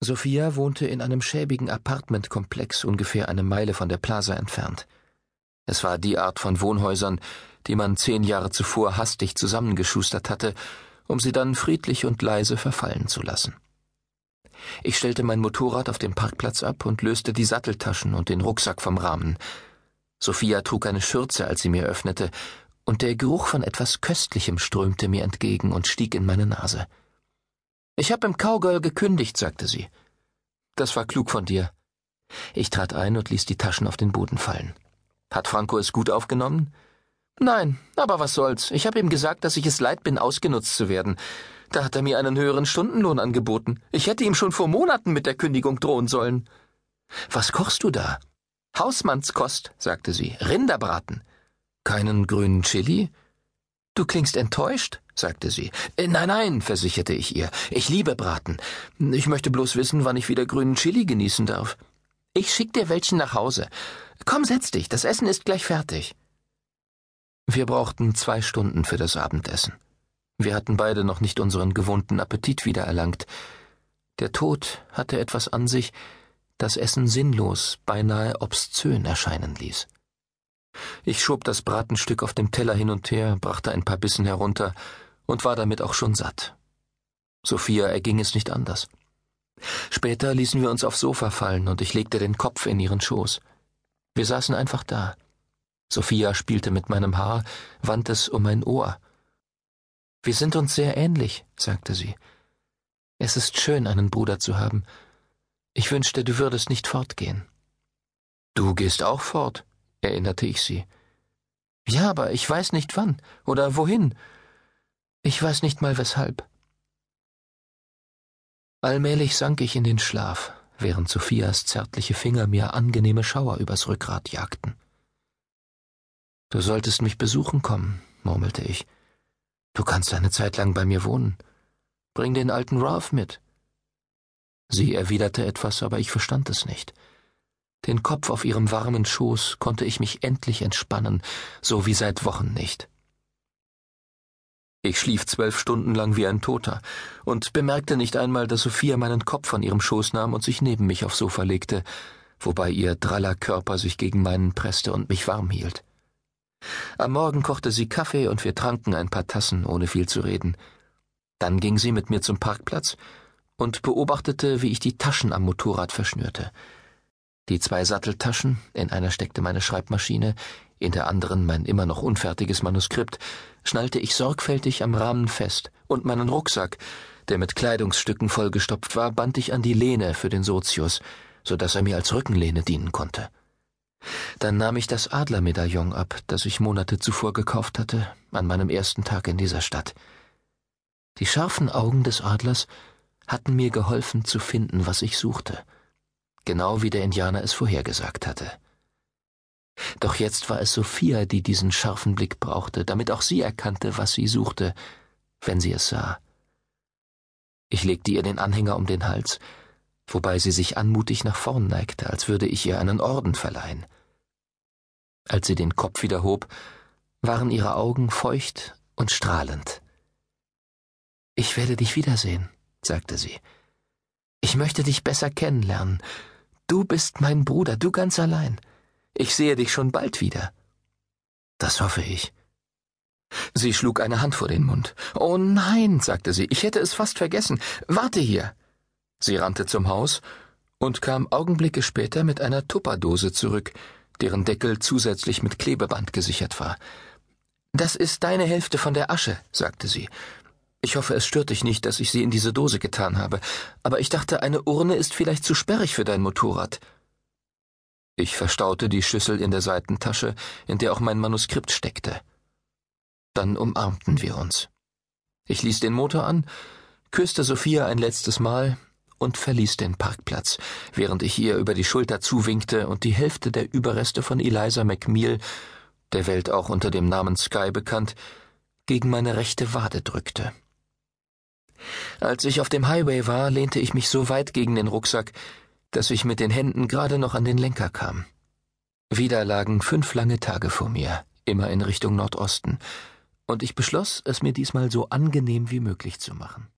Sophia wohnte in einem schäbigen Apartmentkomplex ungefähr eine Meile von der Plaza entfernt. Es war die Art von Wohnhäusern, die man zehn Jahre zuvor hastig zusammengeschustert hatte, um sie dann friedlich und leise verfallen zu lassen. Ich stellte mein Motorrad auf dem Parkplatz ab und löste die Satteltaschen und den Rucksack vom Rahmen. Sophia trug eine Schürze, als sie mir öffnete, und der Geruch von etwas Köstlichem strömte mir entgegen und stieg in meine Nase. Ich hab im Cowgirl gekündigt, sagte sie. Das war klug von dir. Ich trat ein und ließ die Taschen auf den Boden fallen. Hat Franco es gut aufgenommen? Nein, aber was soll's. Ich habe ihm gesagt, dass ich es leid bin, ausgenutzt zu werden. Da hat er mir einen höheren Stundenlohn angeboten. Ich hätte ihm schon vor Monaten mit der Kündigung drohen sollen. Was kochst du da? Hausmannskost, sagte sie. Rinderbraten. Keinen grünen Chili? Du klingst enttäuscht, sagte sie. Äh, nein, nein, versicherte ich ihr. Ich liebe Braten. Ich möchte bloß wissen, wann ich wieder grünen Chili genießen darf. Ich schick dir welchen nach Hause. Komm, setz dich, das Essen ist gleich fertig. Wir brauchten zwei Stunden für das Abendessen. Wir hatten beide noch nicht unseren gewohnten Appetit wiedererlangt. Der Tod hatte etwas an sich, das Essen sinnlos, beinahe obszön erscheinen ließ. Ich schob das Bratenstück auf dem Teller hin und her, brachte ein paar Bissen herunter und war damit auch schon satt. Sophia erging es nicht anders. Später ließen wir uns aufs Sofa fallen und ich legte den Kopf in ihren Schoß. Wir saßen einfach da. Sophia spielte mit meinem Haar, wand es um mein Ohr. Wir sind uns sehr ähnlich, sagte sie. Es ist schön, einen Bruder zu haben. Ich wünschte, du würdest nicht fortgehen. Du gehst auch fort, erinnerte ich sie. Ja, aber ich weiß nicht wann oder wohin. Ich weiß nicht mal weshalb. Allmählich sank ich in den Schlaf, während Sophias zärtliche Finger mir angenehme Schauer übers Rückgrat jagten. Du solltest mich besuchen kommen, murmelte ich. Du kannst eine Zeit lang bei mir wohnen. Bring den alten Ralph mit. Sie erwiderte etwas, aber ich verstand es nicht. Den Kopf auf ihrem warmen Schoß konnte ich mich endlich entspannen, so wie seit Wochen nicht. Ich schlief zwölf Stunden lang wie ein Toter und bemerkte nicht einmal, dass Sophia meinen Kopf von ihrem Schoß nahm und sich neben mich aufs Sofa legte, wobei ihr draller Körper sich gegen meinen presste und mich warm hielt. Am Morgen kochte sie Kaffee und wir tranken ein paar Tassen, ohne viel zu reden. Dann ging sie mit mir zum Parkplatz und beobachtete, wie ich die Taschen am Motorrad verschnürte. Die zwei Satteltaschen, in einer steckte meine Schreibmaschine, in der anderen mein immer noch unfertiges Manuskript, schnallte ich sorgfältig am Rahmen fest, und meinen Rucksack, der mit Kleidungsstücken vollgestopft war, band ich an die Lehne für den Sozius, so dass er mir als Rückenlehne dienen konnte. Dann nahm ich das Adlermedaillon ab, das ich Monate zuvor gekauft hatte, an meinem ersten Tag in dieser Stadt. Die scharfen Augen des Adlers hatten mir geholfen zu finden, was ich suchte – genau wie der Indianer es vorhergesagt hatte. Doch jetzt war es Sophia, die diesen scharfen Blick brauchte, damit auch sie erkannte, was sie suchte, wenn sie es sah. Ich legte ihr den Anhänger um den Hals, wobei sie sich anmutig nach vorn neigte, als würde ich ihr einen Orden verleihen. Als sie den Kopf wieder hob, waren ihre Augen feucht und strahlend. Ich werde dich wiedersehen, sagte sie. Ich möchte dich besser kennenlernen Du bist mein Bruder, du ganz allein. Ich sehe dich schon bald wieder. Das hoffe ich. Sie schlug eine Hand vor den Mund. Oh nein, sagte sie, ich hätte es fast vergessen. Warte hier. Sie rannte zum Haus und kam Augenblicke später mit einer Tupperdose zurück, deren Deckel zusätzlich mit Klebeband gesichert war. Das ist deine Hälfte von der Asche, sagte sie. Ich hoffe, es stört dich nicht, dass ich sie in diese Dose getan habe, aber ich dachte, eine Urne ist vielleicht zu sperrig für dein Motorrad. Ich verstaute die Schüssel in der Seitentasche, in der auch mein Manuskript steckte. Dann umarmten wir uns. Ich ließ den Motor an, küsste Sophia ein letztes Mal und verließ den Parkplatz, während ich ihr über die Schulter zuwinkte und die Hälfte der Überreste von Eliza McMeal, der Welt auch unter dem Namen Sky bekannt, gegen meine rechte Wade drückte. Als ich auf dem Highway war, lehnte ich mich so weit gegen den Rucksack, dass ich mit den Händen gerade noch an den Lenker kam. Wieder lagen fünf lange Tage vor mir, immer in Richtung Nordosten, und ich beschloss, es mir diesmal so angenehm wie möglich zu machen.